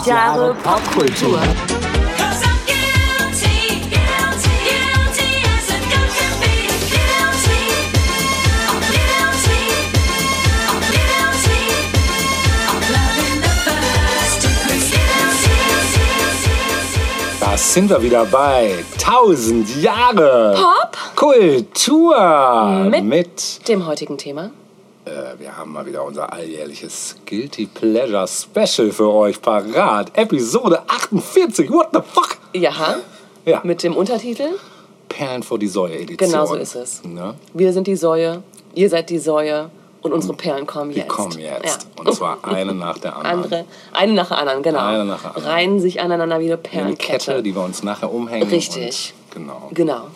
Tausend Jahre Popkultur. Da sind wir wieder bei 1000 Jahre Pop Kultur Mit- mit dem heutigen Thema. Äh, wir haben mal wieder unser alljährliches Guilty Pleasure Special für euch parat. Episode 48. What the fuck? Ja. Ja. Mit dem Untertitel Perlen vor die Säue Edition. Genau so ist es. Ne? Wir sind die Säue, ihr seid die Säue und unsere Perlen kommen Die jetzt. kommen jetzt. Ja. Und zwar eine nach der anderen. Andere, eine nach der anderen, genau. Eine nach der anderen. Reihen sich aneinander wie eine Eine Perlenkette. Kette, die wir uns nachher umhängen. Richtig. Und, genau. Genau.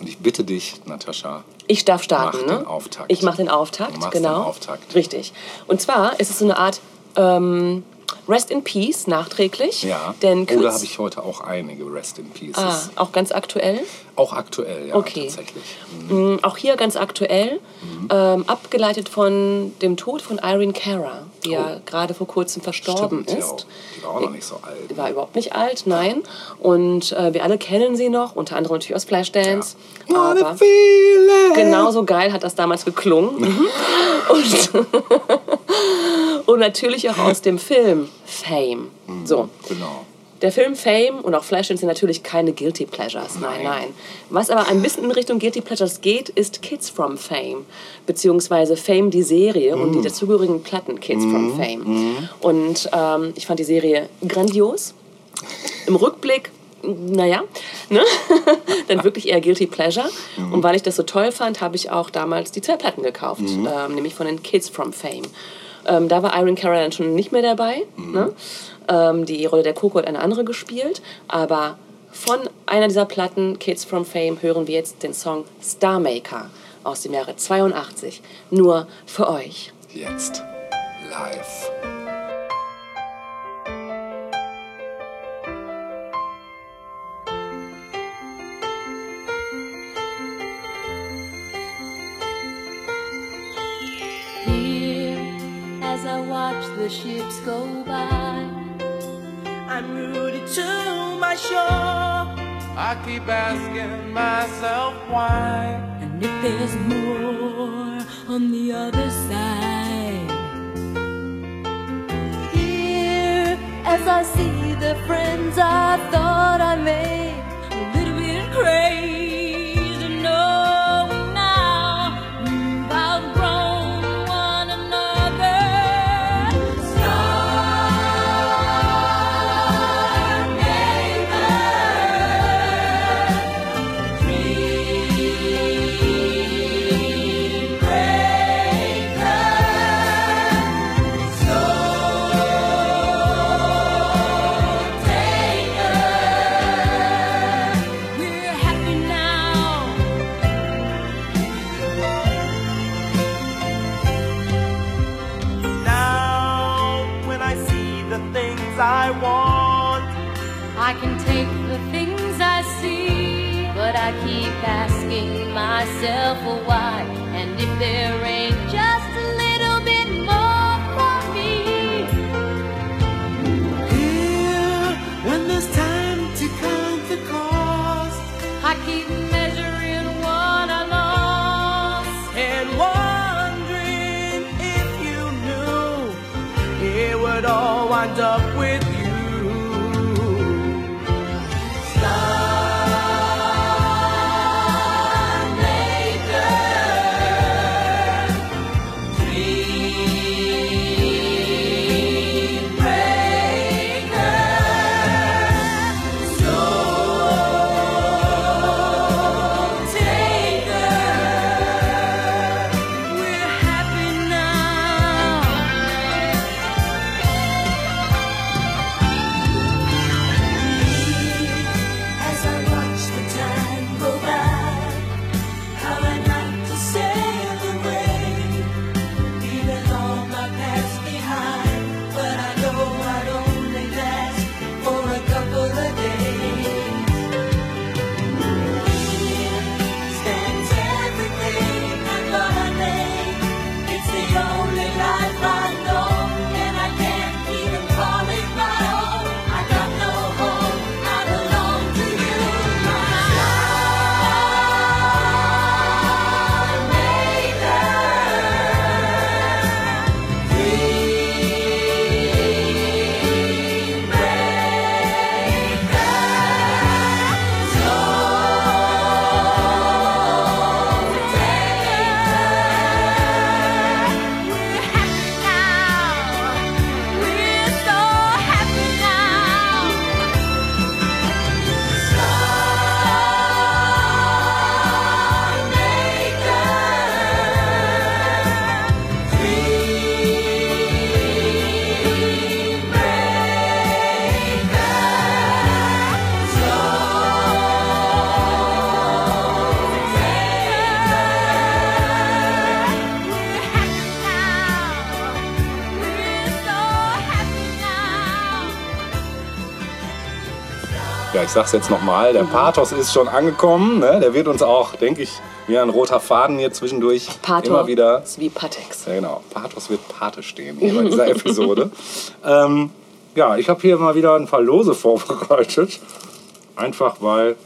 Und ich bitte dich, Natascha, Ich darf starten, Mach ne? den Auftakt. Ich mache den Auftakt, Du genau. den Auftakt. Richtig. Und zwar ist es so eine Art ähm, Rest in Peace nachträglich. ja. Denn oh, da kürz- habe ich heute auch einige Rest in Pieces. ah, auch ganz aktuell. Auch aktuell, ja, Okay. tatsächlich. Mm, Auch hier ganz aktuell, Mhm. ähm, abgeleitet von dem Tod von Irene Cara, die ja gerade vor kurzem verstorben Oh. Stimmt, ja, ist. die war auch noch nicht so alt. Die war überhaupt nicht alt, nein. Und äh, wir alle kennen sie noch, unter anderem natürlich aus Flashdance. What a Aber genauso geil hat das damals geklungen. Mhm. Und, und natürlich auch aus dem Film Fame. So. Genau. Der Film Fame und auch Flashdance sind natürlich keine Guilty Pleasures. Nein, Nein. nein. Was aber ein bisschen in Richtung Guilty Pleasures geht, ist Kids from Fame. Beziehungsweise Fame, die Serie und Mm. die dazugehörigen Platten Kids from Fame. Und ähm, ich fand die Serie grandios. Im Rückblick, naja, ne? dann wirklich eher Guilty Pleasure. Mm. Und weil ich das so toll fand, habe ich auch damals die zwei Platten gekauft, Mm. ähm, nämlich von den Kids from Fame. Ähm, da war Irene Cara dann schon nicht mehr dabei. Ne? Ähm, die Rolle der Coco hat eine andere gespielt. Aber von einer dieser Platten, Kids from Fame, hören wir jetzt den Song Star Maker aus dem Jahre 82. Nur für euch. Jetzt live. Here, as I watch the ships go by, I'm rooted to my shore. I keep asking myself why. and if there's more on the other side. Here, as I see the friends I thought I made, ich sag's jetzt nochmal, der Pathos ist schon angekommen. Ne? Der wird uns auch, denke ich, wie ein roter Faden hier zwischendurch Pathos immer wieder. ist wie Patex. Ja, genau. Pathos wird Pate stehen hier bei dieser Episode. ähm, ja, ich habe hier mal wieder ein paar Lose vorbereitet. Einfach weil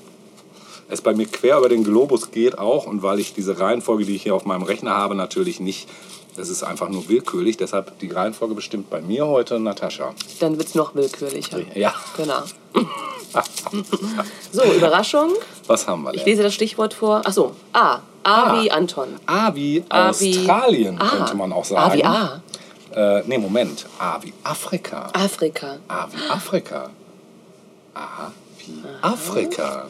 es bei mir quer über den Globus geht auch und weil ich diese Reihenfolge, die ich hier auf meinem Rechner habe, natürlich nicht. Das ist einfach nur willkürlich. Deshalb die Reihenfolge bestimmt bei mir heute Natascha. Dann wird's noch willkürlicher. Ja. Genau. so, Überraschung. Was haben wir denn? Ich lese das Stichwort vor. Ach so, A. A wie Anton. A wie A wie- Australien, A. könnte man auch sagen. A wie A. Äh, nee, Moment. A wie Afrika. Afrika. A wie Afrika. A wie Afrika.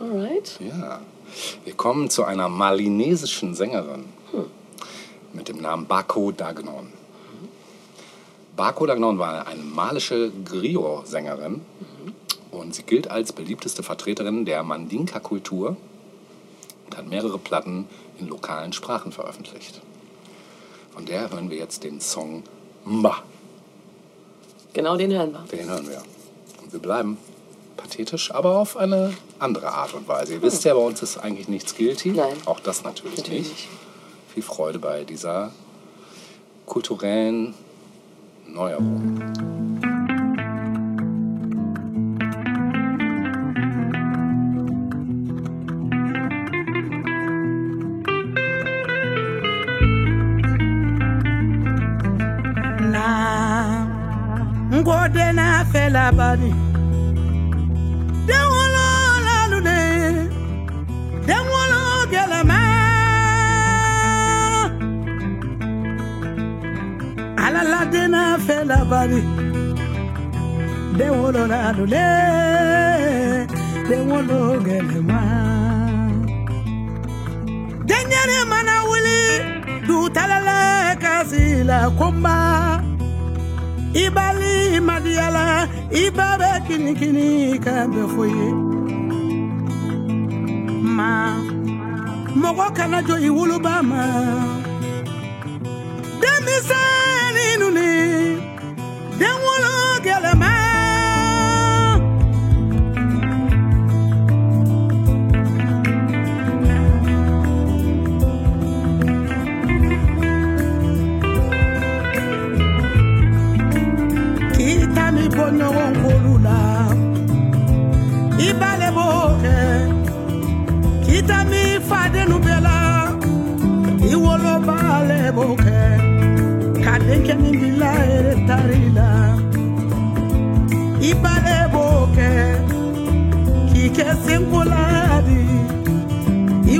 Alright. Ja. Wir kommen zu einer malinesischen Sängerin mit dem Namen Bako Dagnon. Bako Dagnon war eine malische Griot-Sängerin und sie gilt als beliebteste Vertreterin der Mandinka-Kultur und hat mehrere Platten in lokalen Sprachen veröffentlicht. Von der hören wir jetzt den Song Mba. Genau den hören wir. Den hören wir. Und wir bleiben pathetisch, aber auf eine andere Art und Weise. Ihr wisst ja, bei uns ist eigentlich nichts guilty. Nein. Auch das natürlich, Natürlich nicht. Viel Freude bei dieser kulturellen Neuerung. la fẹ́ lábá ni. Dẹ́wọ́n lọ lálùlẹ̀, dẹ́wọ́n lọ gẹ̀lẹ̀ mẹ́. Alálàdé náà fẹ́ lábá ni. Dẹ́wọ́n lọ lálùlẹ̀, dẹ́wọ́n lọ gẹ̀lẹ̀ mẹ́. Dẹ́nyẹ́rẹ́ mana wuli, dùtàlẹ́lẹ́ kásìlẹ̀ kó máa madiyala iba bɛ kinikini ka bɛ ye ma mɔgɔ kana jɔ i woloba ma tarila ibale b'o kɛ k'i kɛ senkoladi i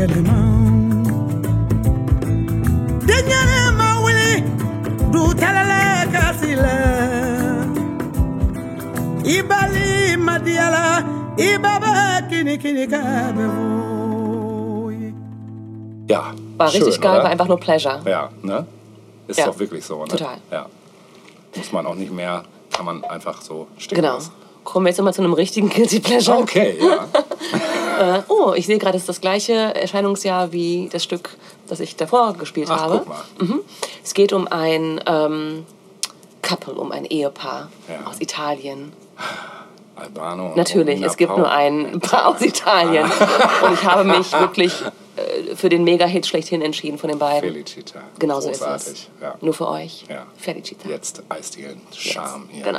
wolo gɛlɛma den ɲɛnɛ ma wuli du tɛlɛlɛ kasi lɛ i bali ma diyala i ba bɛ kini kini ka bɛ fo Ja. War richtig schön, geil, oder? war einfach nur Pleasure. Ja, ne? Ist Ja. doch wirklich so, ne? Total. Ja. Muss man auch nicht mehr, kann man einfach so stehen Genau. lassen. Kommen wir jetzt immer zu einem richtigen Guilty Pleasure. Okay, ja. Oh, ich sehe gerade, es ist das gleiche Erscheinungsjahr wie das Stück, das ich davor gespielt Ach, habe. guck mal. Mhm. Es geht um ein ähm, Couple, um ein Ehepaar Ja. aus Italien. Albano. Natürlich, es gibt Pau. nur ein Paar aus Italien. Und ich habe mich wirklich äh, für den Mega-Hit schlechthin entschieden von den beiden. Felicita. Genau so ist Großartig. es. Ja. Nur für euch. Ja. Felicita. Jetzt Eisdielen, Charme hier. Genau.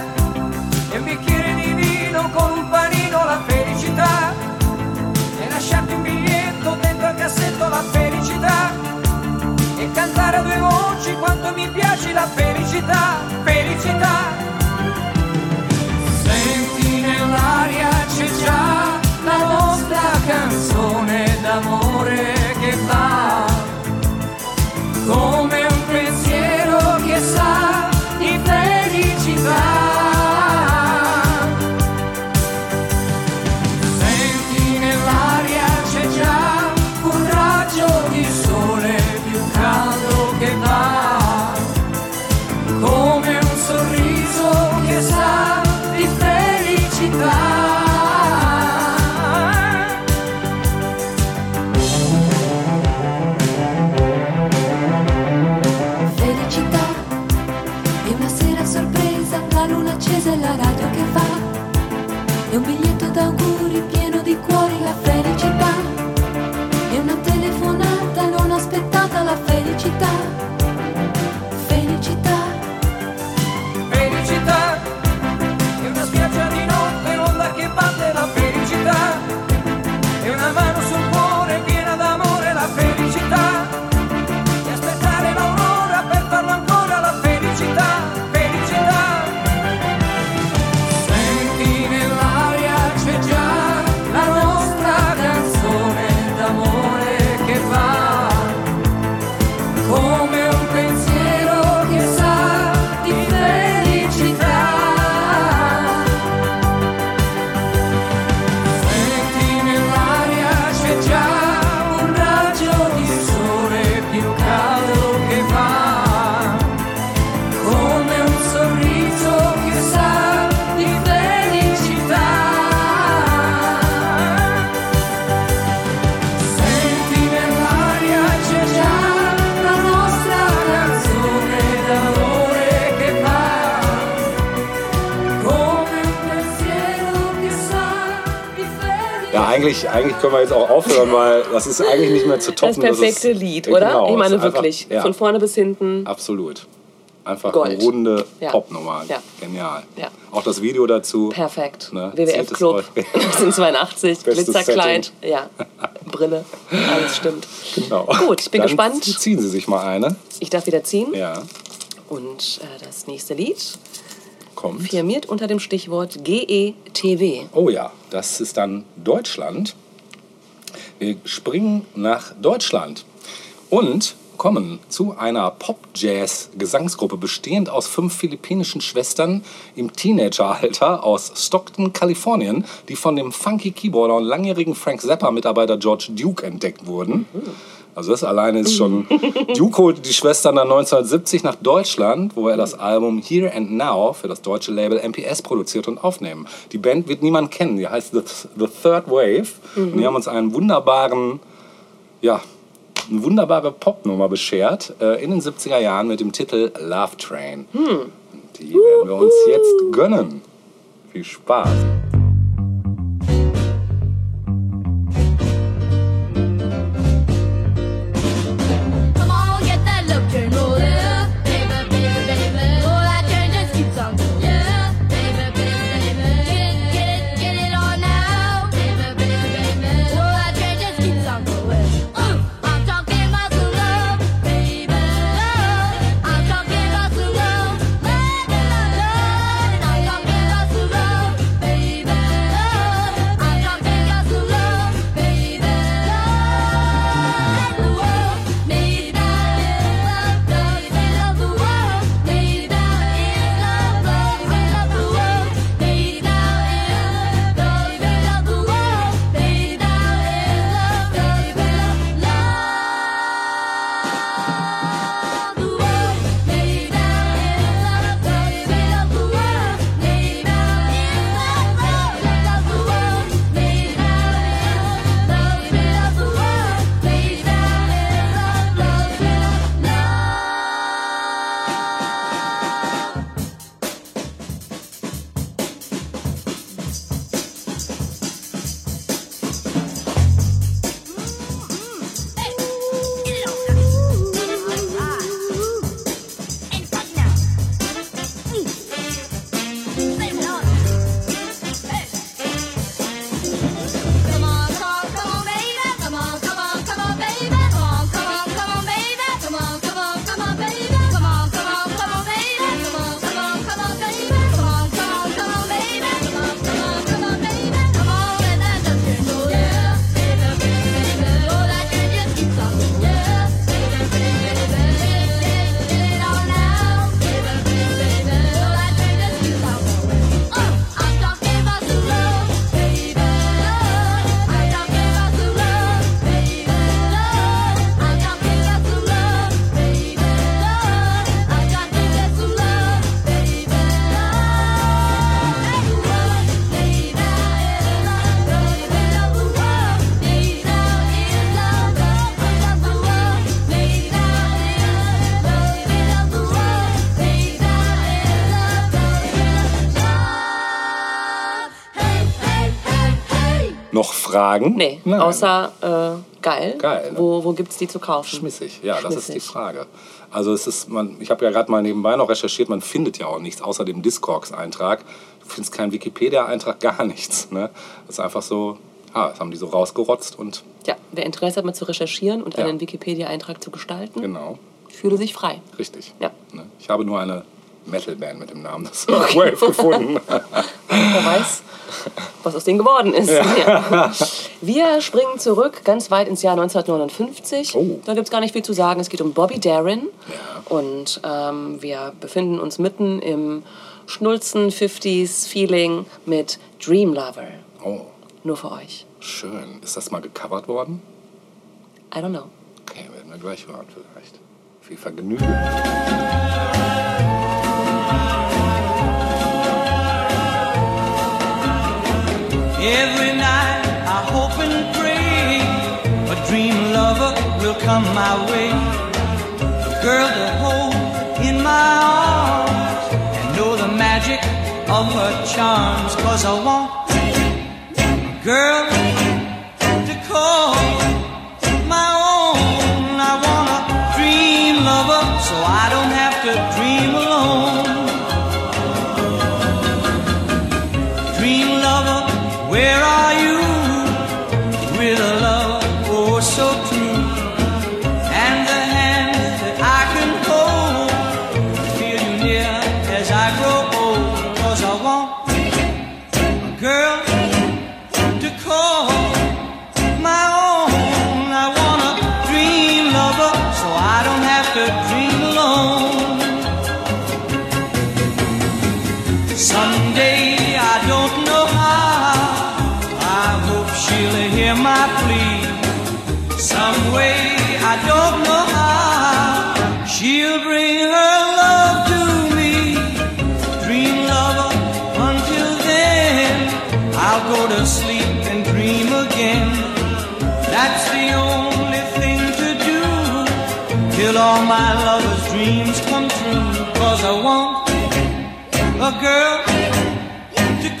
Un bicchiere di vino con un panino la felicità. E lasciarti un biglietto dentro al cassetto la felicità. E cantare a due voci quanto mi piace la felicità. Felicità. Senti nell'aria c'è già la nostra canzone d'amore che va come können wir jetzt auch aufhören, weil das ist eigentlich nicht mehr zu Das toppen. perfekte ist- Lied, oder? Genau, ich meine ist einfach- wirklich, ja, von vorne bis hinten. absolut. Einfach Gold. eine runde Ja. Popnummer. Ja. Genial. Ja. Auch das Video dazu. Perfekt. Ne? WWF Club, euch. 1982, Bestes Glitzerkleid, ja, Brille, alles stimmt. Genau. Gut, ich bin Dann gespannt. Ziehen Sie sich mal eine. Ich darf wieder ziehen. Ja, Und äh, das nächste Lied kommt. firmiert unter dem Stichwort GETW. Oh ja, das ist dann Deutschland. Springen nach Deutschland und kommen zu einer Pop-Jazz-Gesangsgruppe bestehend aus fünf philippinischen Schwestern im Teenageralter aus Stockton, Kalifornien, die von dem funky Keyboarder und langjährigen Frank Zappa-Mitarbeiter George Duke entdeckt wurden. Also das alleine ist schon... Duke holte die Schwestern dann 1970 nach Deutschland, wo er das Album Here and Now für das deutsche Label MPS produziert und aufnehmen. Die Band wird niemand kennen, die heißt The, The Third Wave. Und die haben uns einen wunderbaren, ja, eine wunderbare Popnummer beschert äh, in den 70er Jahren mit dem Titel Love Train. Und die werden wir uns jetzt gönnen. Viel Spaß. Fragen? Nee, Nein. außer äh, geil. Geil, ne? Wo, wo gibt's die zu kaufen? Schmissig, ja, das ist die Schmissig. Frage. Also es ist, man, ich habe ja gerade mal nebenbei noch recherchiert, man findet ja auch nichts außer dem Discogs-Eintrag. Du findest keinen Wikipedia-Eintrag, gar nichts. Ne? Das ist einfach so, ah, das haben die so rausgerotzt und Ja, wer Interesse hat, mal zu recherchieren und Ja. einen Wikipedia-Eintrag zu gestalten, genau, fühle sich frei. richtig. Ja. Ne? Ich habe nur eine Metal-Band mit dem Namen des Wave gefunden. Wer weiß, was aus denen geworden ist. Ja. Wir springen zurück ganz weit ins Jahr 1959. Oh. Da gibt es gar nicht viel zu sagen. Es geht um Bobby Darin. Ja. Und ähm, wir befinden uns mitten im schnulzen 50s-Feeling mit Dream Lover. Oh, Nur für euch. schön. Ist das mal gecovert worden? I don't know. Okay, werden wir gleich hören vielleicht. Viel Vergnügen. Every night I hope and pray a dream lover will come my way. A girl to hold in my arms and know the magic of her charms. Cause I want a girl to call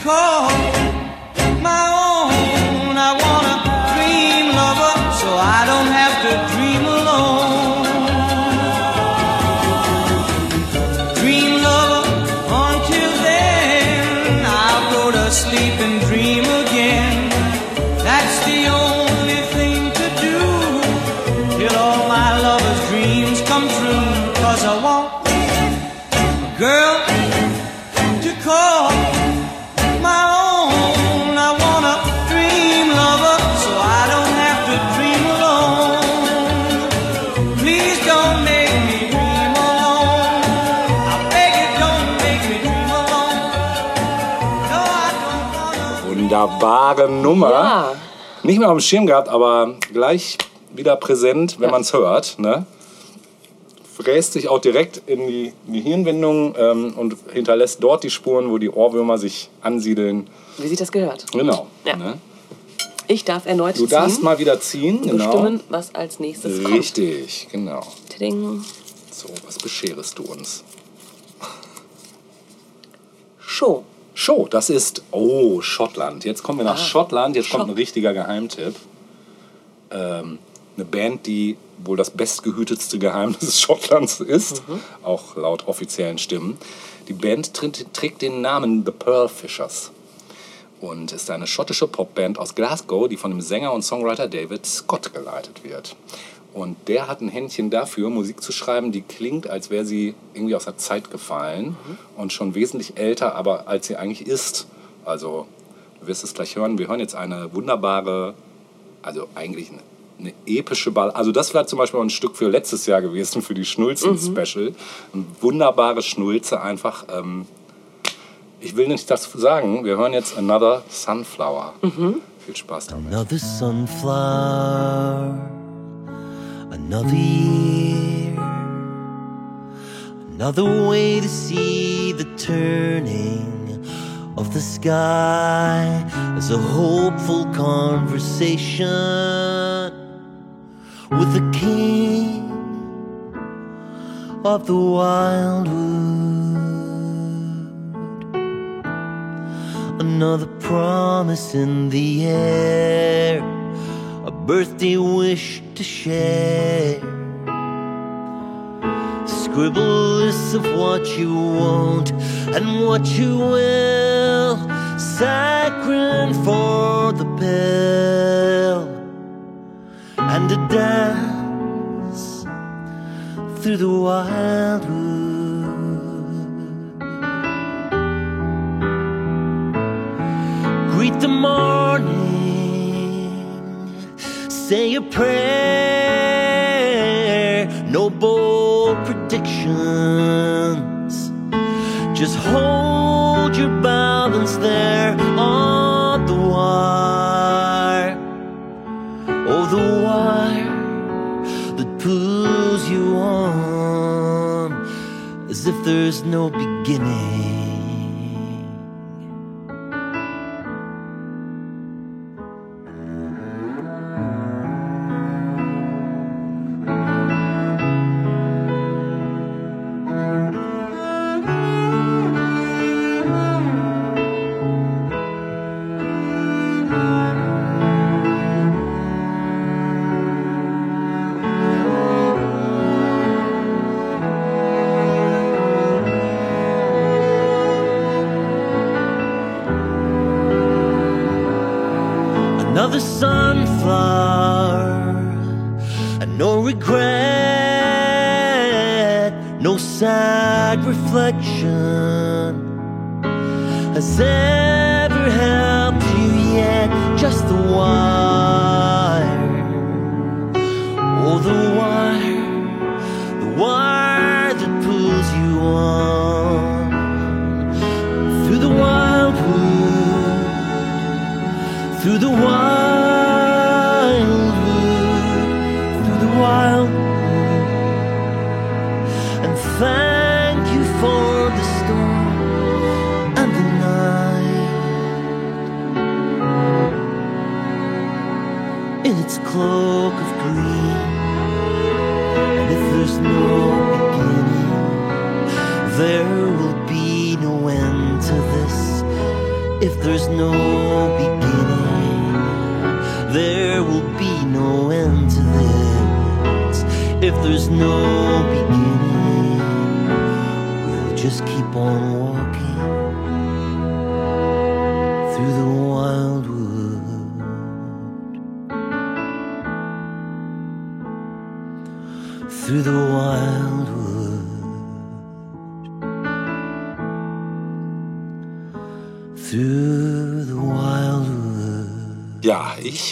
call Wunderbare Nummer. Ja. Nicht mehr auf dem Schirm gehabt, aber gleich wieder präsent, wenn Ja. man es hört. Ne? Fräst sich auch direkt in die, in die Hirnwindung ähm, und hinterlässt dort die Spuren, wo die Ohrwürmer sich ansiedeln. Wie sich das gehört. Genau. Ja. Ne? Ich darf erneut Du darfst ziehen, mal wieder ziehen. Genau. bestimmen, was als nächstes kommt. Richtig, genau. Tiding. So, was bescherest du uns? Show. Show, das ist, oh, Schottland. Jetzt kommen wir nach Ah, Schottland. Jetzt kommt Schott- ein richtiger Geheimtipp. Ähm, eine Band, die wohl das bestgehütetste Geheimnis Schottlands ist, Mhm. auch laut offiziellen Stimmen. Die Band trägt, trägt den Namen The Pearl Fishers und ist eine schottische Popband aus Glasgow, die von dem Sänger und Songwriter David Scott geleitet wird. Und der hat ein Händchen dafür, Musik zu schreiben, die klingt, als wäre sie irgendwie aus der Zeit gefallen und schon wesentlich älter, aber als sie eigentlich ist. Also, du wirst es gleich hören. Wir hören jetzt eine wunderbare, also eigentlich eine, eine epische Ball. Also, das war zum Beispiel auch ein Stück für letztes Jahr gewesen, für die Schnulzen-Special. Eine wunderbare Schnulze einfach. Ähm, ich will nicht das sagen. Wir hören jetzt Another Sunflower. Viel Spaß damit. Another sunflower, another year, another way to see the turning of the sky as a hopeful conversation with the king of the wildwood. Another promise in the air, birthday wish to share. Scribble lists of what you want and what you will. Saccharine for the pill and a dance through the wildwood. Greet the morning, say a prayer, no bold predictions. Just hold your balance there on the wire. Oh, the wire that pulls you on as if there's no beginning.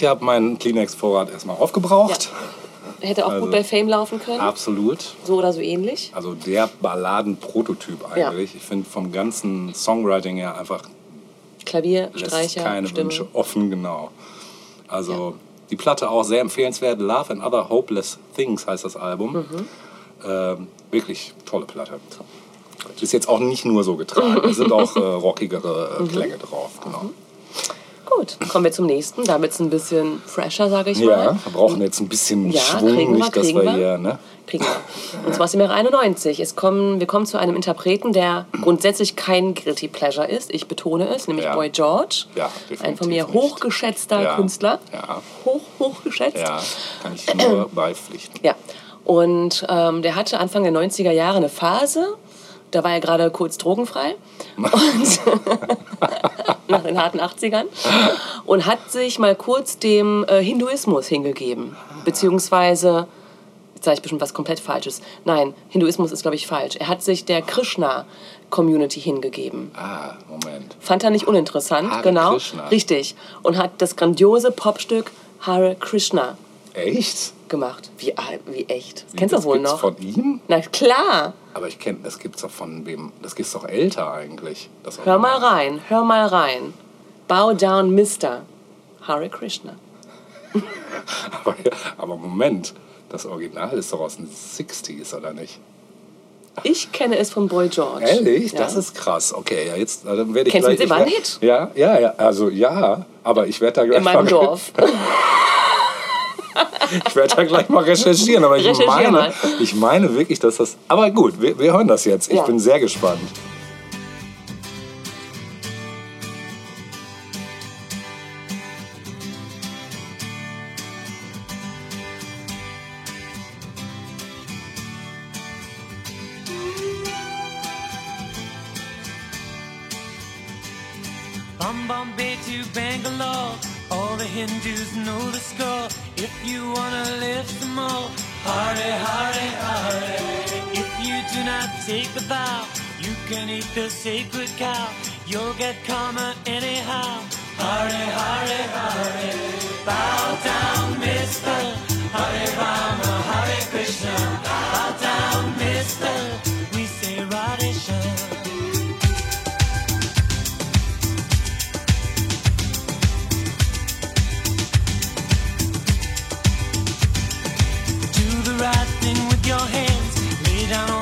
Ich habe meinen Kleenex-Vorrat erstmal aufgebraucht. Hätte auch Also- gut bei Fame laufen können. Absolut. So oder so ähnlich. Also der Balladen-Prototyp eigentlich. Ich finde vom ganzen Songwriting her einfach Klavier, Streicher, keine Stimme. Wünsche offen, genau. Also die Platte auch sehr empfehlenswert. Love and Other Hopeless Things heißt das Album. Mhm. Ähm, wirklich tolle Platte. Ist jetzt auch nicht nur so getragen. Es sind auch äh, rockigere Mhm. äh, Klänge drauf. Kommen wir zum nächsten. Da wird es ein bisschen fresher, sage ich Ja, mal. wir brauchen jetzt ein bisschen Ja, Schwung, kriegen wir, nicht, dass kriegen wir wir. hier, ne? Kriegen wir. Und zwar aus dem Jahre 91. Es kommen, wir kommen zu einem Interpreten, der grundsätzlich kein Guilty Pleasure ist. Ich betone es, nämlich Ja. Boy George. Ja, Ein von mir nicht. hochgeschätzter Ja, Künstler. ja. Hoch, hochgeschätzt. Ja, kann ich nur beipflichten. Ja. Und ähm, der hatte Anfang der 90er Jahre eine Phase, da war er gerade kurz drogenfrei. Und nach den harten 80ern. Und hat sich mal kurz dem äh, Hinduismus hingegeben. Beziehungsweise, jetzt sage ich bestimmt was komplett Falsches. Nein, Hinduismus ist, glaube ich, falsch. Er hat sich der Krishna-Community hingegeben. Ah, Moment. Fand er nicht uninteressant, Hare genau. Krishna. Richtig. Und hat das grandiose Popstück Hare Krishna Echt? gemacht. Wie, wie echt. Das kennst du wohl gibt's noch? von ihm? Na klar. Aber ich kenne, das gibt's doch von wem? Das gibt's doch älter eigentlich. Hör mal rein, hör mal rein. Bow down, Mister. Hare Krishna. Aber, aber Moment, das Original ist doch aus den 60s, oder nicht? Ich kenne es von Boy George. Ehrlich? Ja. Das ist krass. Okay, ja, jetzt dann werde ich Kennst du gleich. Hit? werd- Ja, ja, ja. Also ja, aber ich werde da gleich In meinem Dorf. Ich werde da gleich mal recherchieren. Aber ich Recherchier meine, mal. ich meine wirklich, dass das. Aber gut, wir, wir hören das jetzt. Ich Ja. bin sehr gespannt. From Bombay to Bangalore, all the Hindus know the score. If you wanna live some more, Hare Hare Hare. If you do not take the vow, you can eat the sacred cow. You'll get karma anyhow. Hare Hare Hare. Bow down, Mister. Hare Rama, Hare Krishna. Bow down, Mister. Your hands. Lay down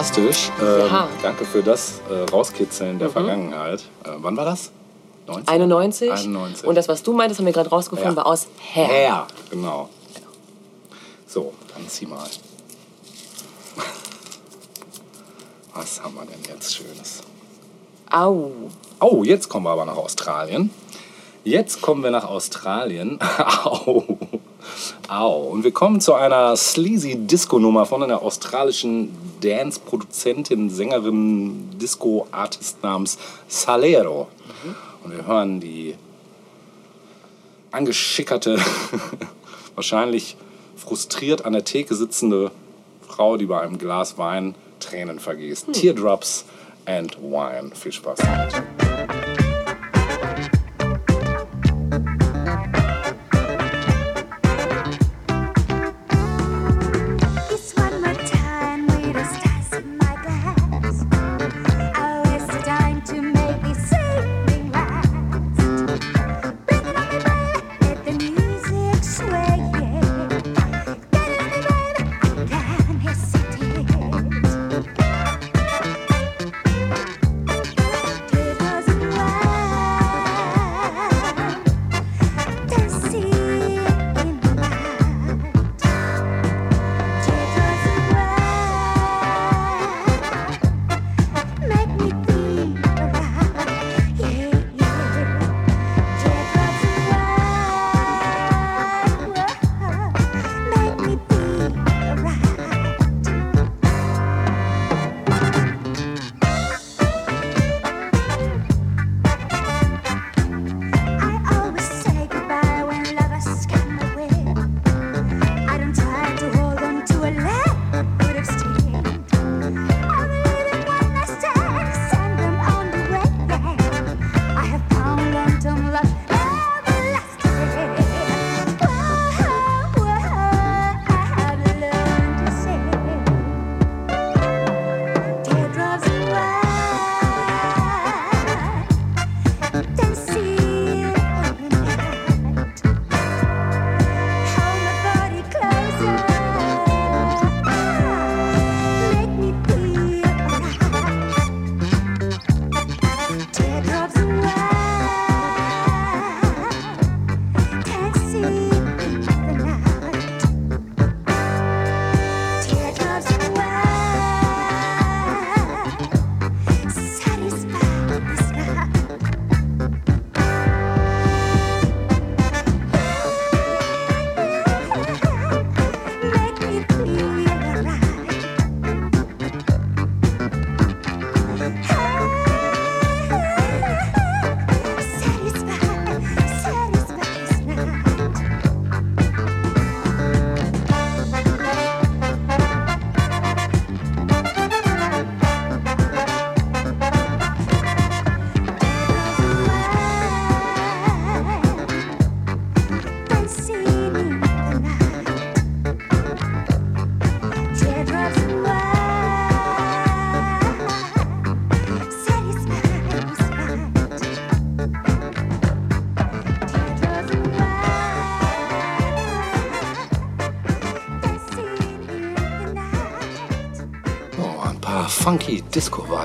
fantastisch. Ähm, Ja. Danke für das äh, Rauskitzeln der Vergangenheit. Äh, wann war das? 19? 91. 91. Und das, was du meintest, haben wir gerade rausgefunden, Ja. war aus Hair. Hair, genau. So, dann zieh mal. Was haben wir denn jetzt Schönes? Au. Oh, jetzt kommen wir aber nach Australien. Jetzt kommen wir nach Australien. Au. Au. Und wir kommen zu einer sleazy Disco-Nummer von einer australischen Dance-Produzentin, Sängerin, Disco-Artist namens Salero. Und wir hören die angeschickerte, wahrscheinlich frustriert an der Theke sitzende Frau, die bei einem Glas Wein Tränen vergießt. Teardrops and Wine. Viel Spaß damit.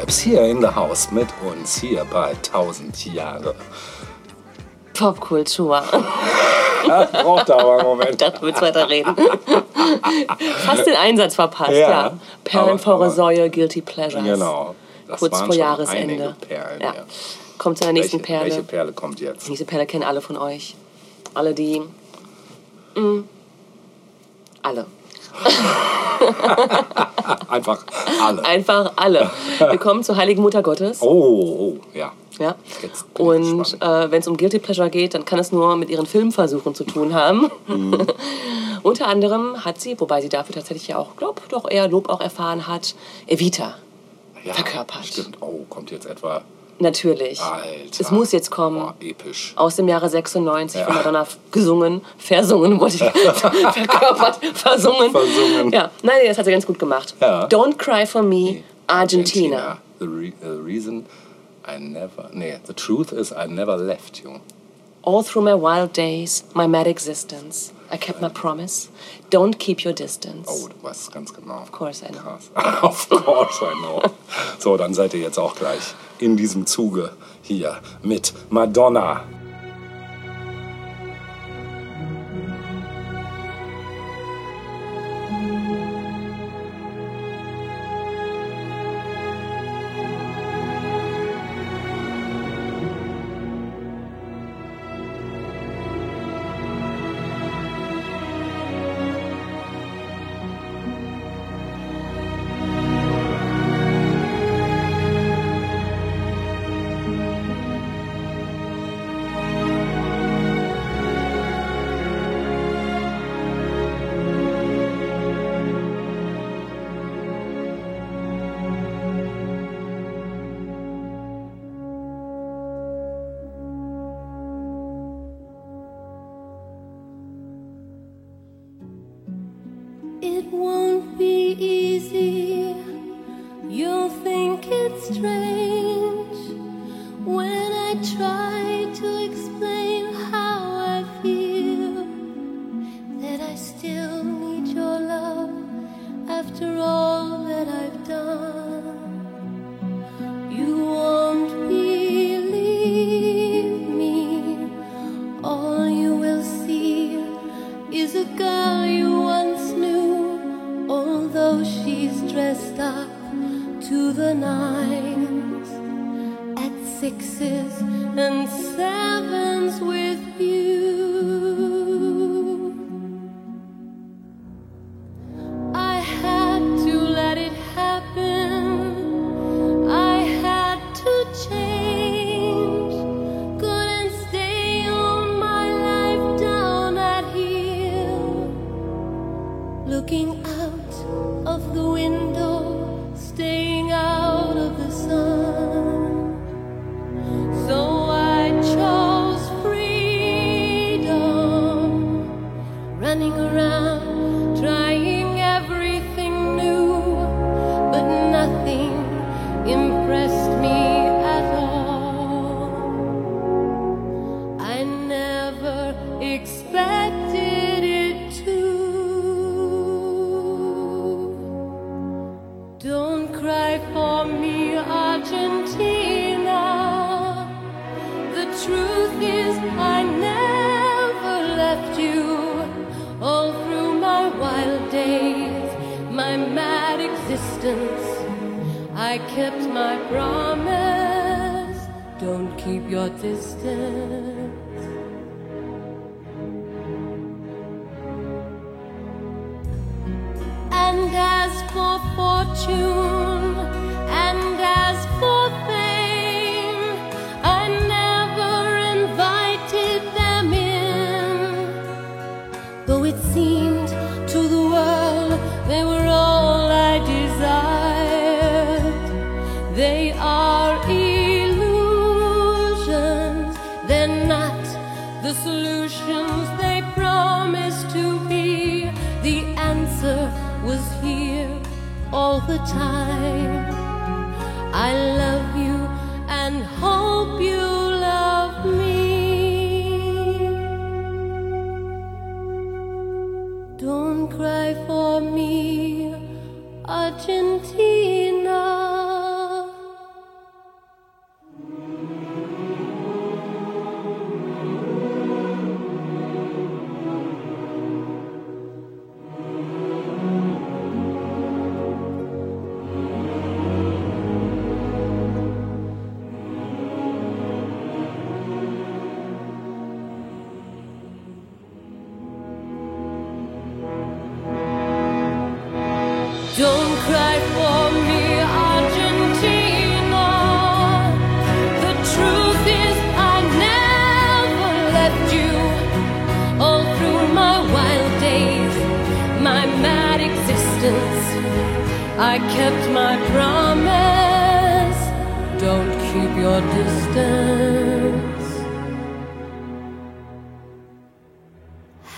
Disco-Vibes hier in the House mit uns hier bei 1000 Jahre. Popkultur. Das braucht aber einen Moment. Das willst weiterreden. Fast den Einsatz verpasst, Ja, ja. Perlen aber- vor aber- Resäue, Guilty Pleasures. Genau. Das Kurz vor Jahresende. Perlen, ja. ja. Kommt zu der nächsten welche, Perle. welche Perle kommt jetzt? Diese Perle kennen alle von euch. Alle, die. Mm, alle. Einfach alle. Einfach alle. Wir kommen zur Heiligen Mutter Gottes. Oh, oh, ja. Ja. Ich Und äh, wenn es um Guilty Pleasure geht, dann kann es nur mit ihren Filmversuchen zu tun haben. Mhm. Unter anderem hat sie, wobei sie dafür tatsächlich ja auch, glaub, doch eher Lob auch erfahren hat, Evita. ja, verkörpert. Stimmt. Oh, kommt jetzt etwa. Natürlich. Alter. Es muss jetzt kommen. Boah, episch. Aus dem Jahre 96 von Madonna gesungen, versungen, wollte ich verkörpert, versungen. Versungen. Ja, nein, das hat sie ganz gut gemacht. Ja. Don't Cry for Me, Argentina. The, re the reason I never. Nee, the truth is I never left you. All through my wild days, my mad existence. I kept my promise. Don't keep your distance. Oh, du weißt es ganz genau. Of course I know. Krass. of course I know. so, dann seid ihr jetzt auch gleich in diesem Zuge hier mit Madonna.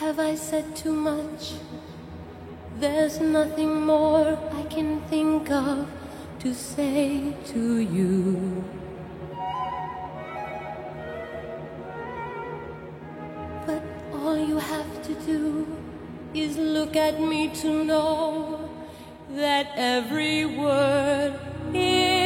Have I said too much? There's nothing more I can think of to say to you. But all you have to do is look at me to know that every word is.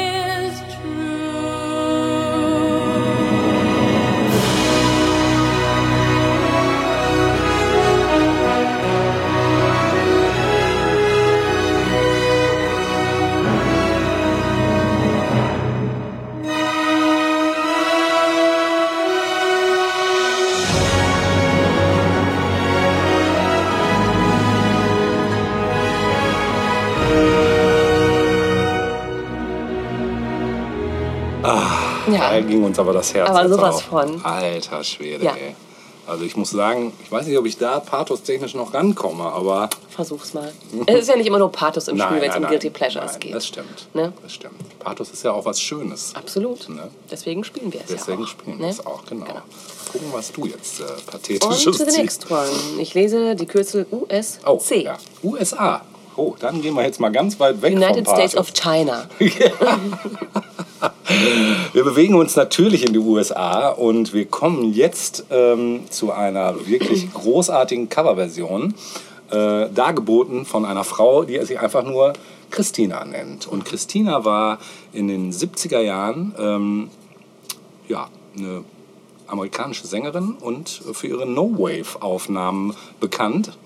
Ja. Da ging uns aber das Herz. Aber sowas auf. von. Alter Schwede, Ja. ey. Also ich muss sagen, ich weiß nicht, ob ich da pathos-technisch noch rankomme, aber... Versuch's mal. Es ist ja nicht immer nur Pathos im Spiel, wenn es um Guilty Pleasures nein, geht. Das stimmt. Ne? Das stimmt. Pathos ist ja auch was Schönes. Absolut. Ne? Deswegen spielen wir es Deswegen ja auch. spielen ne? wir es auch, genau. Gucken, was du jetzt äh, Und pathetisches to the next one. Ich lese die Kürzel USC. Oh, ja. USA. Oh, dann gehen wir jetzt mal ganz weit weg United States of China. Wir bewegen uns natürlich in die USA und wir kommen jetzt ähm, zu einer wirklich großartigen Coverversion, äh, dargeboten von einer Frau, die sich einfach nur Christina nennt. Und Christina war in den 70er Jahren ähm, ja, eine amerikanische Sängerin und für ihre No-Wave-Aufnahmen bekannt.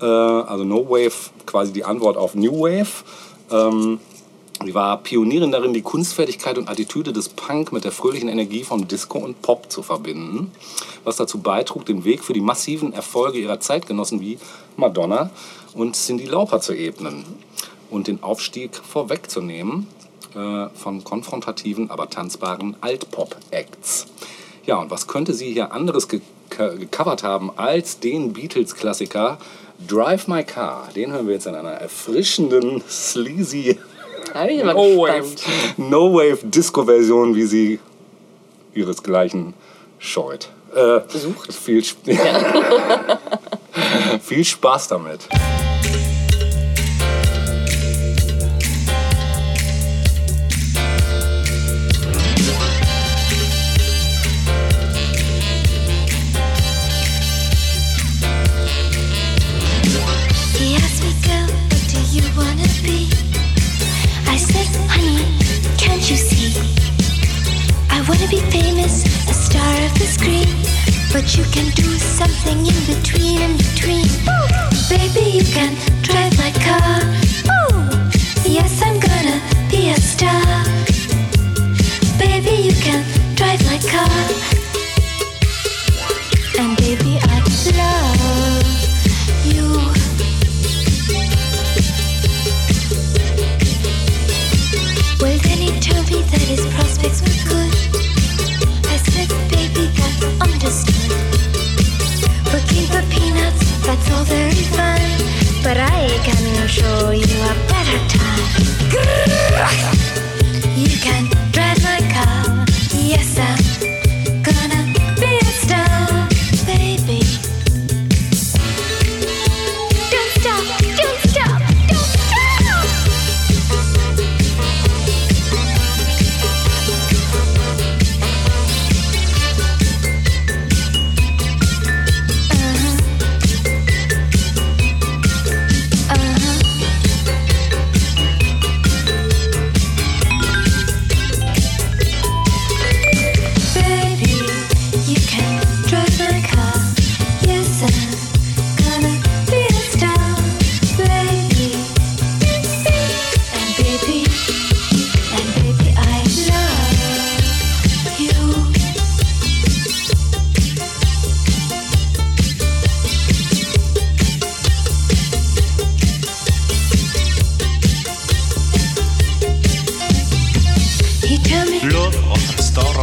Äh, also No-Wave quasi die Antwort auf New Wave. Ähm, Sie war Pionierin darin, die Kunstfertigkeit und Attitüde des Punk mit der fröhlichen Energie von Disco und Pop zu verbinden, was dazu beitrug, den Weg für die massiven Erfolge ihrer Zeitgenossen wie Madonna und Cyndi Lauper zu ebnen und den Aufstieg vorwegzunehmen äh, von konfrontativen, aber tanzbaren Alt-Pop-Acts. Ja, und was könnte sie hier anderes ge gecovert haben als den Beatles-Klassiker Drive My Car? Den hören wir jetzt in einer erfrischenden, sleazy Da bin ich immer No-Wave gespannt. no Wave Disco-Version, wie sie ihresgleichen scheut. Äh, Sucht. Viel, Sp viel Spaß damit. Be famous, a star of the screen. But you can do something in between, in between. Baby, you can drive my car. Yes, I'm gonna be a star. Baby, you can drive my car. And baby, I love Working for peanuts, that's all very. But I can show you a better time. You can drive my car. Yes, I'm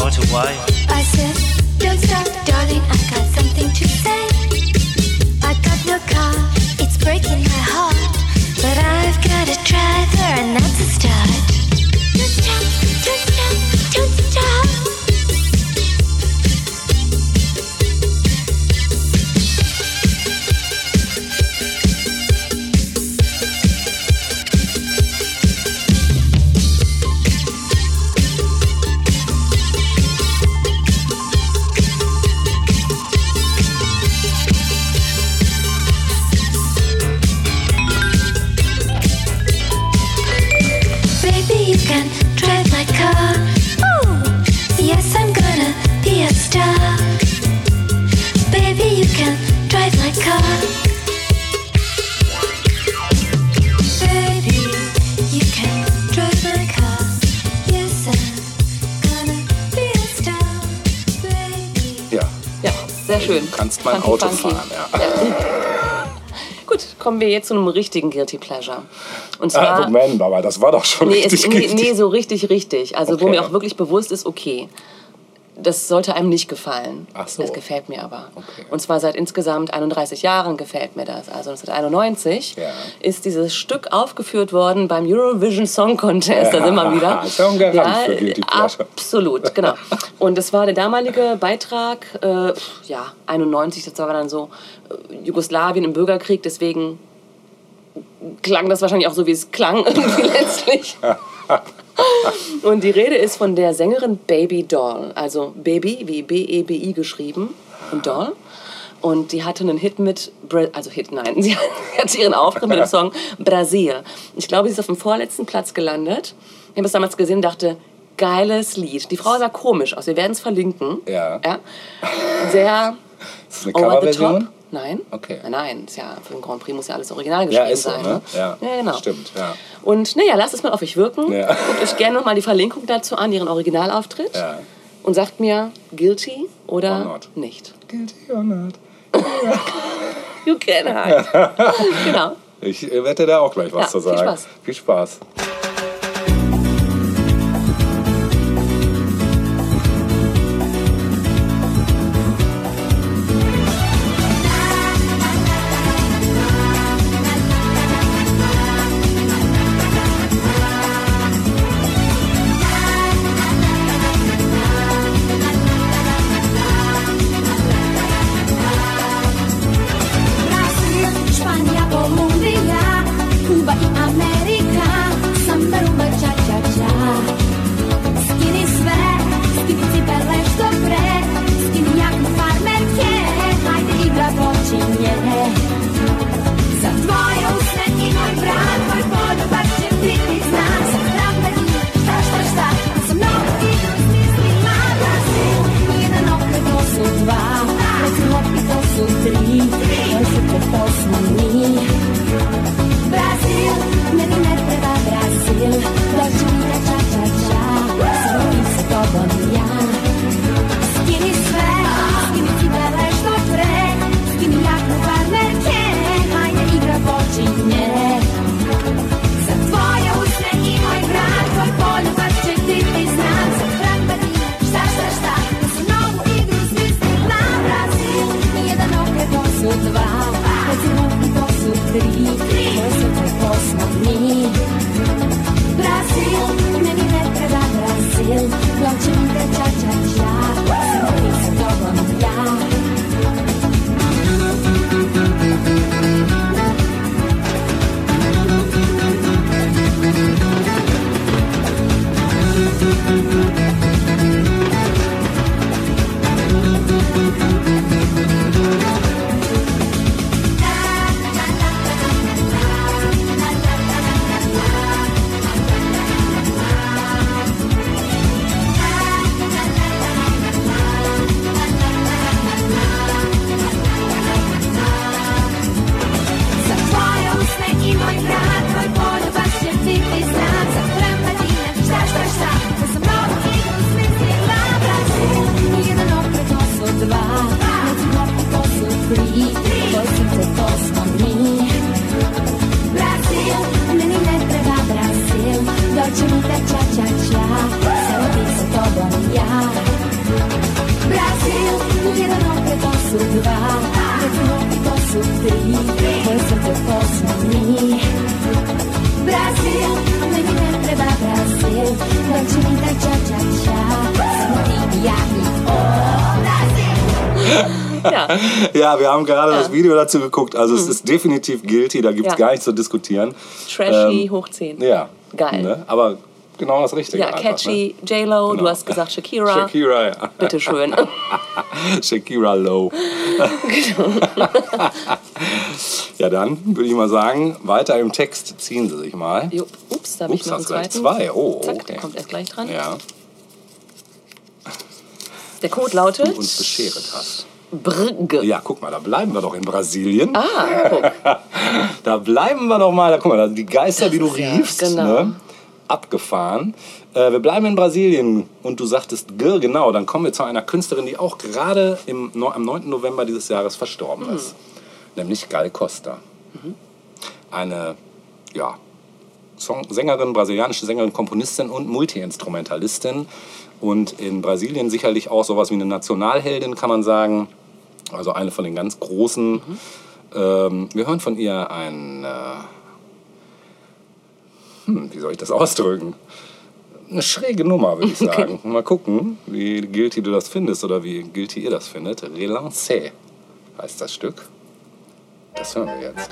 wife. I said. Wir jetzt zu einem richtigen Guilty Pleasure. Und Ah, zwar. Moment, aber das war doch schon Nee, es, richtig nee, giftig. nee, so richtig, richtig. Also wo Okay. mir auch wirklich bewusst ist, okay, das sollte einem nicht gefallen. Ach so. Das gefällt mir aber. Okay. Und zwar seit insgesamt 31 Jahren gefällt mir das. Also 1991 Ja. ist dieses Stück aufgeführt worden beim Eurovision Song Contest. Da sind wir wieder. Ist ja ein Garant für Guilty Pleasure. absolut, genau. Und das war der damalige Beitrag, äh, ja, 91, das war dann so äh, Jugoslawien im Bürgerkrieg, deswegen klang das wahrscheinlich auch so, wie es klang irgendwie letztlich. Und die Rede ist von der Sängerin Baby Doll. Also Baby wie B-E-B-I geschrieben und Doll. Und die hatte einen Hit mit, Bra also Hit, nein, sie hatte ihren Auftritt mit dem Song Brasil. Ich glaube, sie ist auf dem vorletzten Platz gelandet. Ich habe es damals gesehen und dachte, geiles Lied. Die Frau sah komisch aus, wir werden es verlinken. Ja. ja. Sehr Ist das eine. Coverversion? Nein. Okay. Nein, nein, ist ja, für den Grand Prix muss ja alles original Ja, geschrieben ist so, sein. ne? Ja, ja genau. stimmt, ja. Und naja, lasst es mal auf euch wirken. Ja. Guckt euch gerne nochmal die Verlinkung dazu an, ihren Originalauftritt. Ja. Und sagt mir, guilty oder nicht. Guilty or not? You can hide. genau. Ich wette da auch gleich was Ja, zu viel sagen. Spaß. Viel Spaß. Ja, wir haben gerade das Video dazu geguckt. Also es ist definitiv guilty, da gibt es. Ja. gar nichts zu diskutieren. trashy Ähm, hoch 10. Ja. Geil. Ne? Aber genau das Richtige. Ja, catchy, J-Lo, du Genau. hast gesagt Shakira. Ne? Shakira, ja. Bitteschön. Shakira Low. ja, dann würde ich mal sagen, weiter im Text ziehen Sie sich mal. Jo, ups, da habe ich noch einen zweiten. zwei. Oh, Zack, okay. der kommt erst gleich dran. Ja, Der Code lautet du uns beschert hast. Brgge. Ja, guck mal, da bleiben wir doch in Brasilien. Ah, guck. Da bleiben wir doch mal. Da, guck mal, die Geister, die du Ja, riefst. genau. Ne? abgefahren. Äh, wir bleiben in Brasilien und du sagtest Girl, genau, dann kommen wir zu einer Künstlerin, die auch gerade im, no- am 9. November dieses Jahres verstorben ist. Nämlich Gal Costa. Eine, ja, Song Sängerin, brasilianische Sängerin, Komponistin und Multiinstrumentalistin. Und in Brasilien sicherlich auch sowas wie eine Nationalheldin, kann man sagen. Also eine von den ganz großen. Ähm, wir hören von ihr ein, äh, hm, wie soll ich das ausdrücken? Eine schräge Nummer, würde ich sagen. Mal gucken, wie guilty du das findest oder wie guilty ihr das findet. Relancé heißt das Stück. Das hören wir jetzt.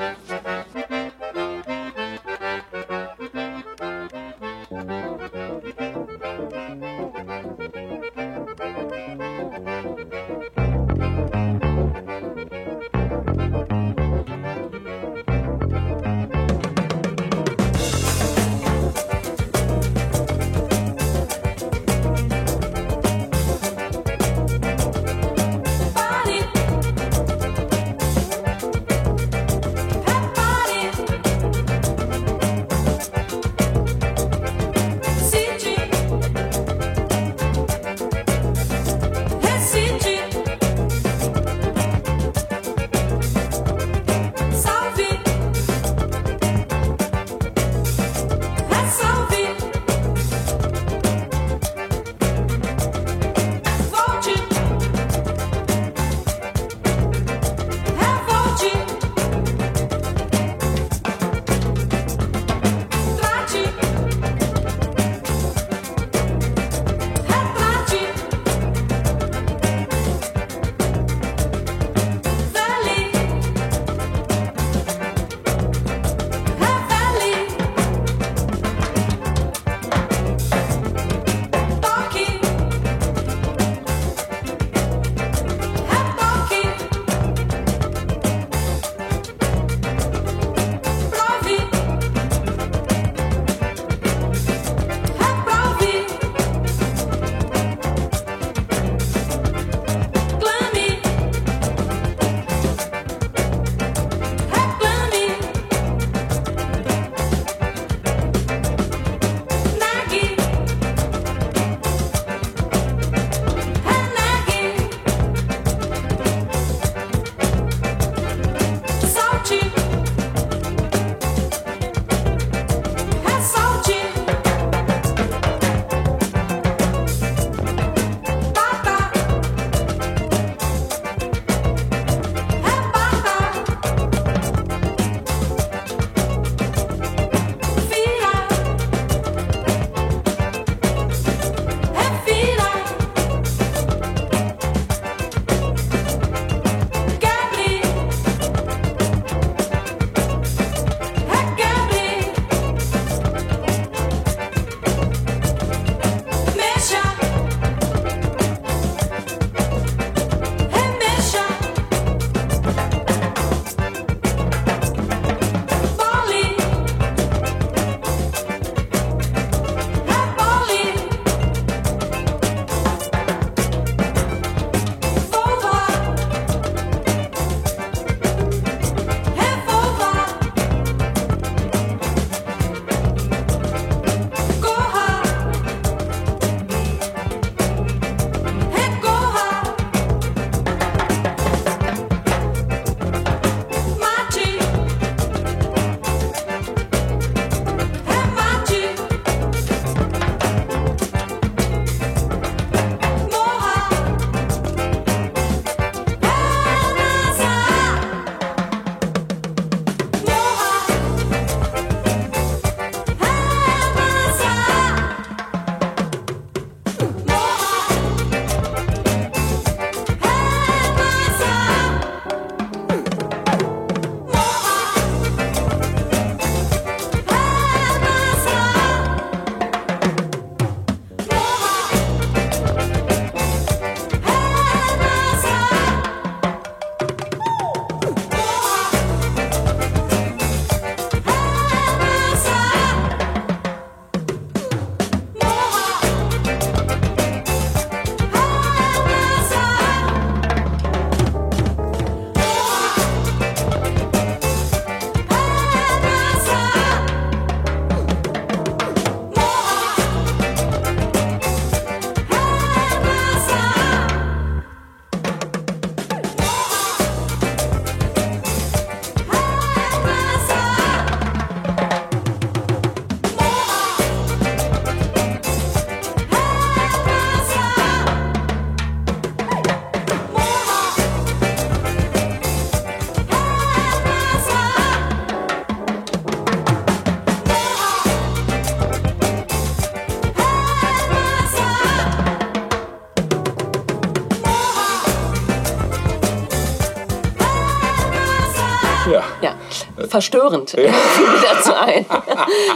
Verstörend dazu ein.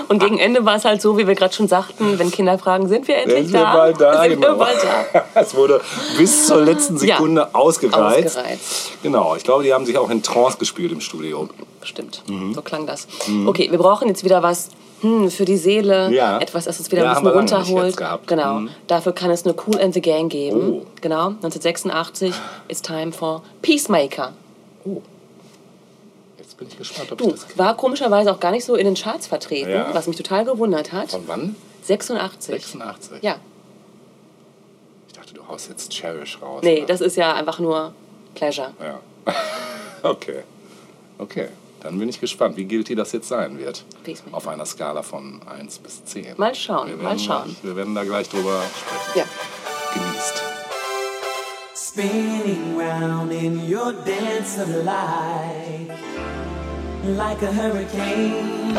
Und gegen Ende war es halt so, wie wir gerade schon sagten, wenn Kinder fragen, sind wir endlich Sind wir da? bald da? Sind genau. wir bald da? Es wurde bis zur letzten Ja. Sekunde ausgereizt. Ausgereizt. Genau, ich glaube, die haben sich auch in Trance gespielt im Studio. Stimmt, Mhm. so klang das. Okay, wir brauchen jetzt wieder was hm, für die Seele, Ja. etwas, das uns wieder Ja, ein bisschen wir runterholt. Genau. Mhm. Dafür kann es nur Cool and the Gang geben. Oh. Genau. 1986 ist Time for Peacemaker. Jetzt bin ich gespannt, ob Du, ich das war komischerweise auch gar nicht so in den Charts vertreten, Ja. was mich total gewundert hat. Von wann? 86. 86. Ja. Ich dachte, du haust jetzt Cherish raus. Nee, oder? das ist ja einfach nur Pleasure. Ja. okay. Okay. Dann bin ich gespannt, wie guilty das jetzt sein wird. Auf einer Skala von 1 bis 10. Mal schauen, Wir werden mal schauen. Wir werden da gleich drüber sprechen. Ja. Genießt. Spinning round in your dance of life like a hurricane.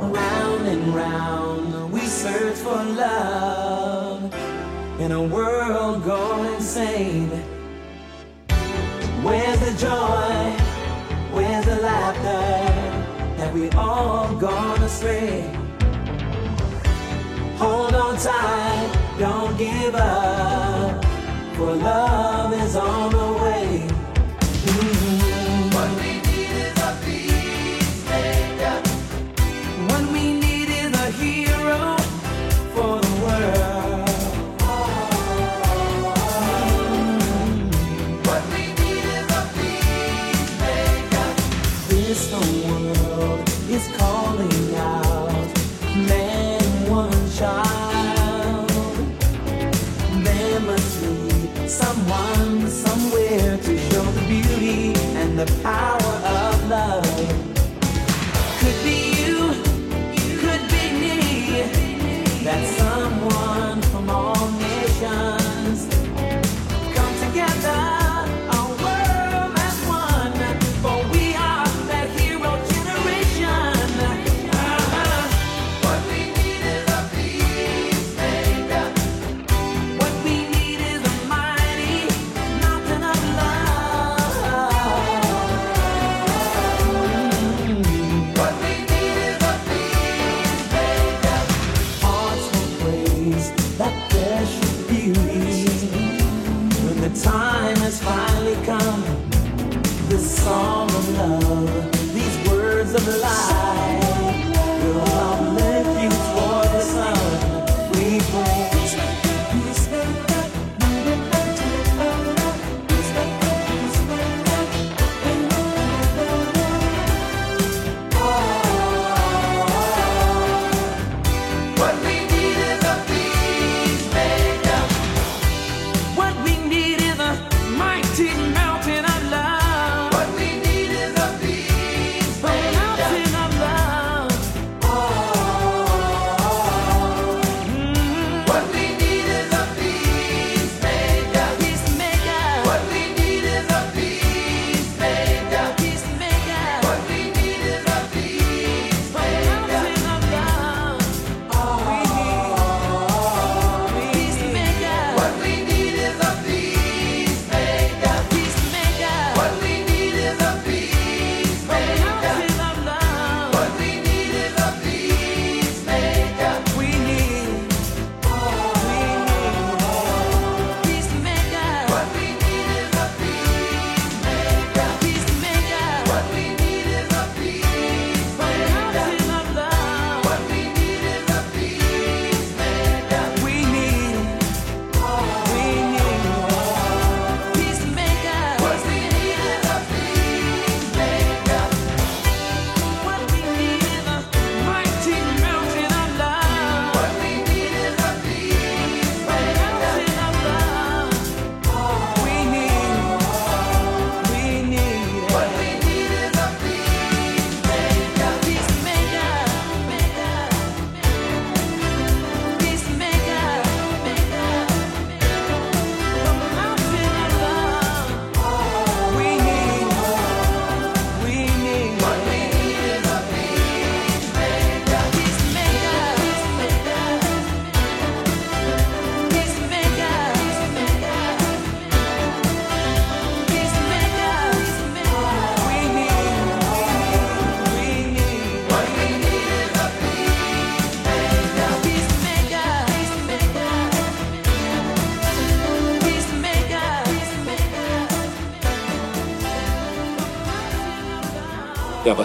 Round and round we search for love in a world gone insane. Where's the joy? Where's the laughter? Have we all gone astray? Hold on tight, don't give up. For love is on the the power of love.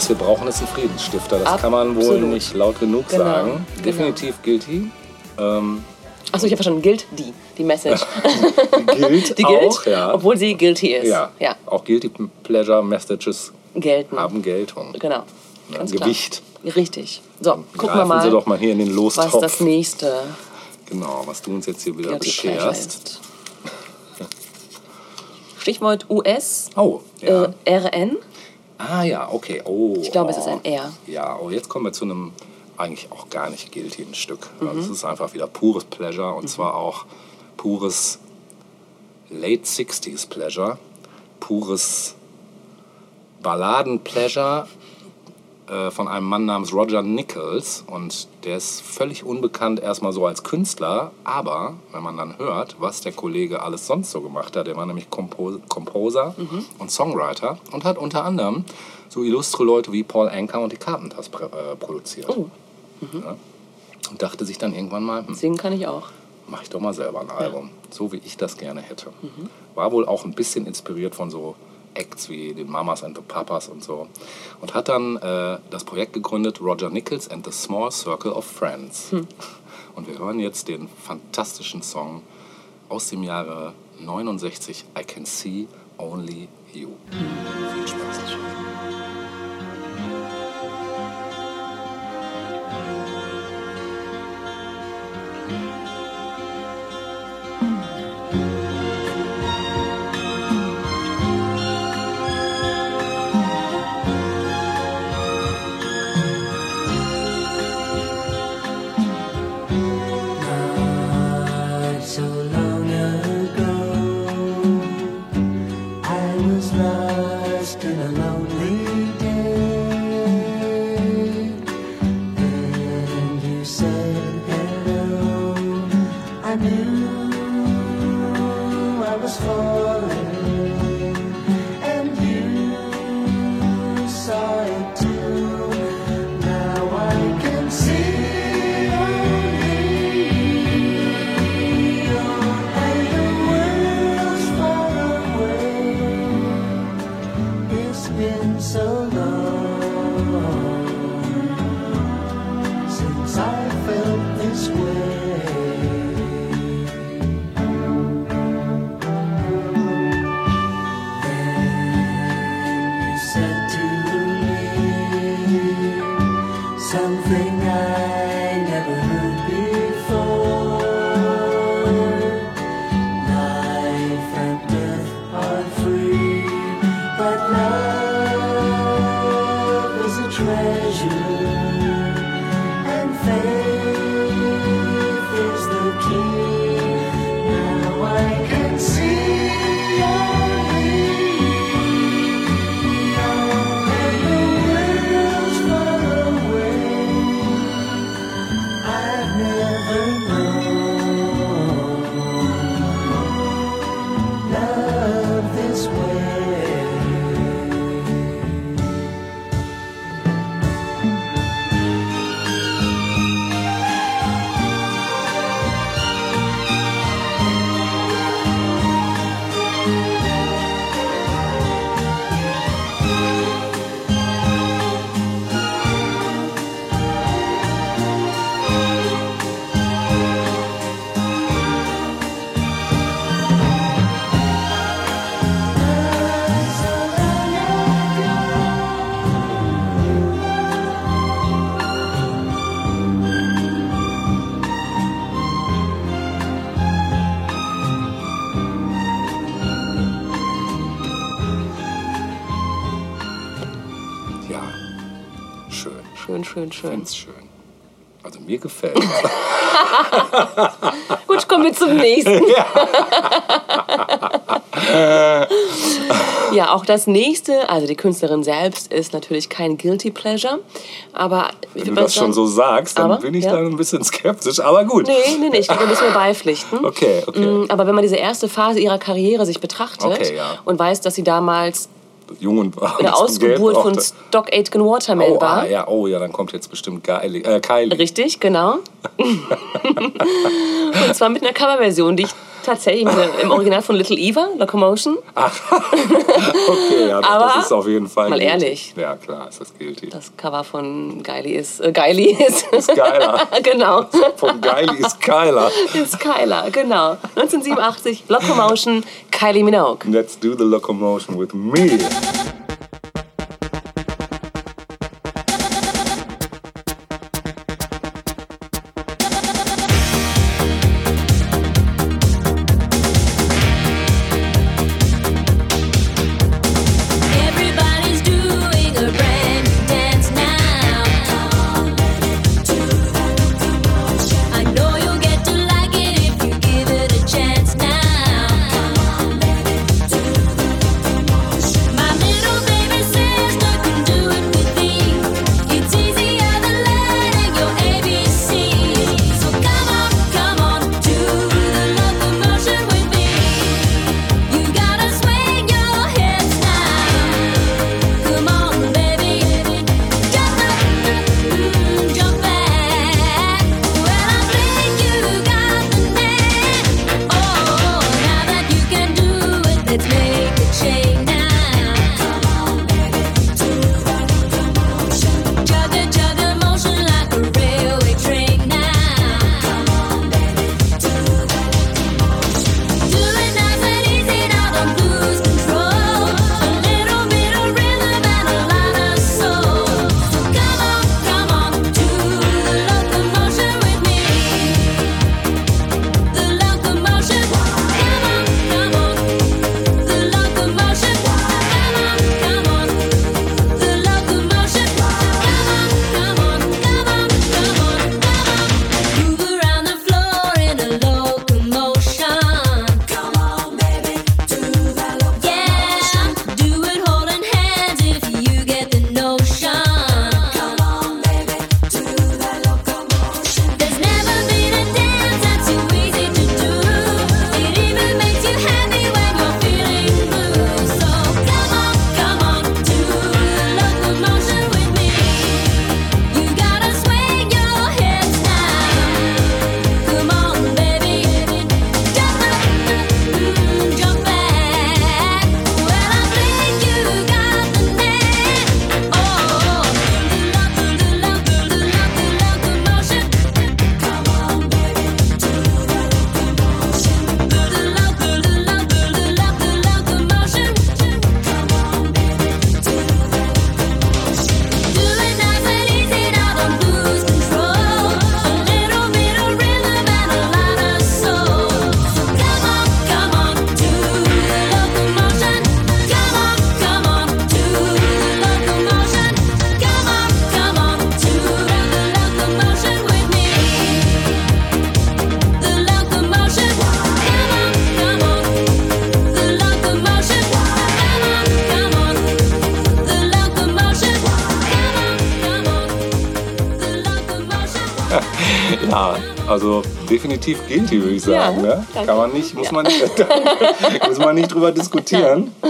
Was wir brauchen, ist ein Friedensstifter. Das kann man wohl Absolut. nicht laut genug Genau, sagen. genau. Definitiv guilty. Ähm, Achso, ich habe verstanden, gilt die, die Message. gilt Die gilt, auch, ja. obwohl sie guilty ist. ja. ja. Auch guilty pleasure messages Gelten. haben Geltung. Genau. Ja, Gewicht. Klar. Richtig. So, gucken wir mal, Sie doch mal hier in den was das nächste Genau, was du uns jetzt hier wieder bescherst. Stichwort US, Oh, ja. äh, RN. Ah ja, okay. Oh, Ich glaube, es oh. ist ein R. Ja, oh, jetzt kommen wir zu einem eigentlich auch gar nicht guilty Stück. Mhm. Also es ist einfach wieder pures Pleasure und zwar auch pures Late 60s Pleasure, pures Balladen-Pleasure äh, von einem Mann namens Roger Nichols und der ist völlig unbekannt erstmal so als Künstler, aber wenn man dann hört, was der Kollege alles sonst so gemacht hat, der war nämlich Compo Composer und Songwriter und hat unter anderem so illustre Leute wie Paul Anka und die Carpenters prä- äh, produziert. Oh. Ja. Und dachte sich dann irgendwann mal, hm, Singen kann ich auch. mach ich doch mal selber ein Album, so wie ich das gerne hätte. War wohl auch ein bisschen inspiriert von so Acts wie den Mamas and the Papas und so. Und hat dann äh, das Projekt gegründet, Roger Nichols and the Small Circle of Friends. Und wir hören jetzt den fantastischen Song aus dem Jahre 69, I Can See Only You. Viel Spaß. Schön, schön, schön. Find's schön. Also mir gefällt Gut, kommen wir zum nächsten. ja, auch das nächste, also die Künstlerin selbst ist natürlich kein Guilty Pleasure, aber Wenn du das schon so sagen- sagst, dann Aber, bin ich ja. da ein bisschen skeptisch. Aber gut. Nee, nee, nee, ich glaube, da müssen wir beipflichten. Okay, okay. Mm, Aber wenn man diese erste Phase ihrer Karriere sich betrachtet Okay, ja. und weiß, dass sie damals Jung und war. eine Ausgeburt von Stock Aitken Waterman oh, war. ah, ja, oh ja, dann kommt jetzt bestimmt Kylie. Äh, Kylie. Richtig, genau. und zwar mit einer Coverversion, die ich Tatsächlich im Original von Little Eva, Locomotion. Ach, okay, ja, Aber das ist auf jeden Fall. Mal guilty. ehrlich. Ja, klar, ist das guilty. Das Cover von Geili ist. Äh, Geili ist. Ist geiler. genau. Von Geili ist geiler. Ist geiler, genau. 1987, Locomotion, Kylie Minogue. Let's do the Locomotion with me. definitiv guilty, würde ich sagen. Ja, ne? Kann man nicht, muss man, muss man nicht drüber diskutieren. Ja.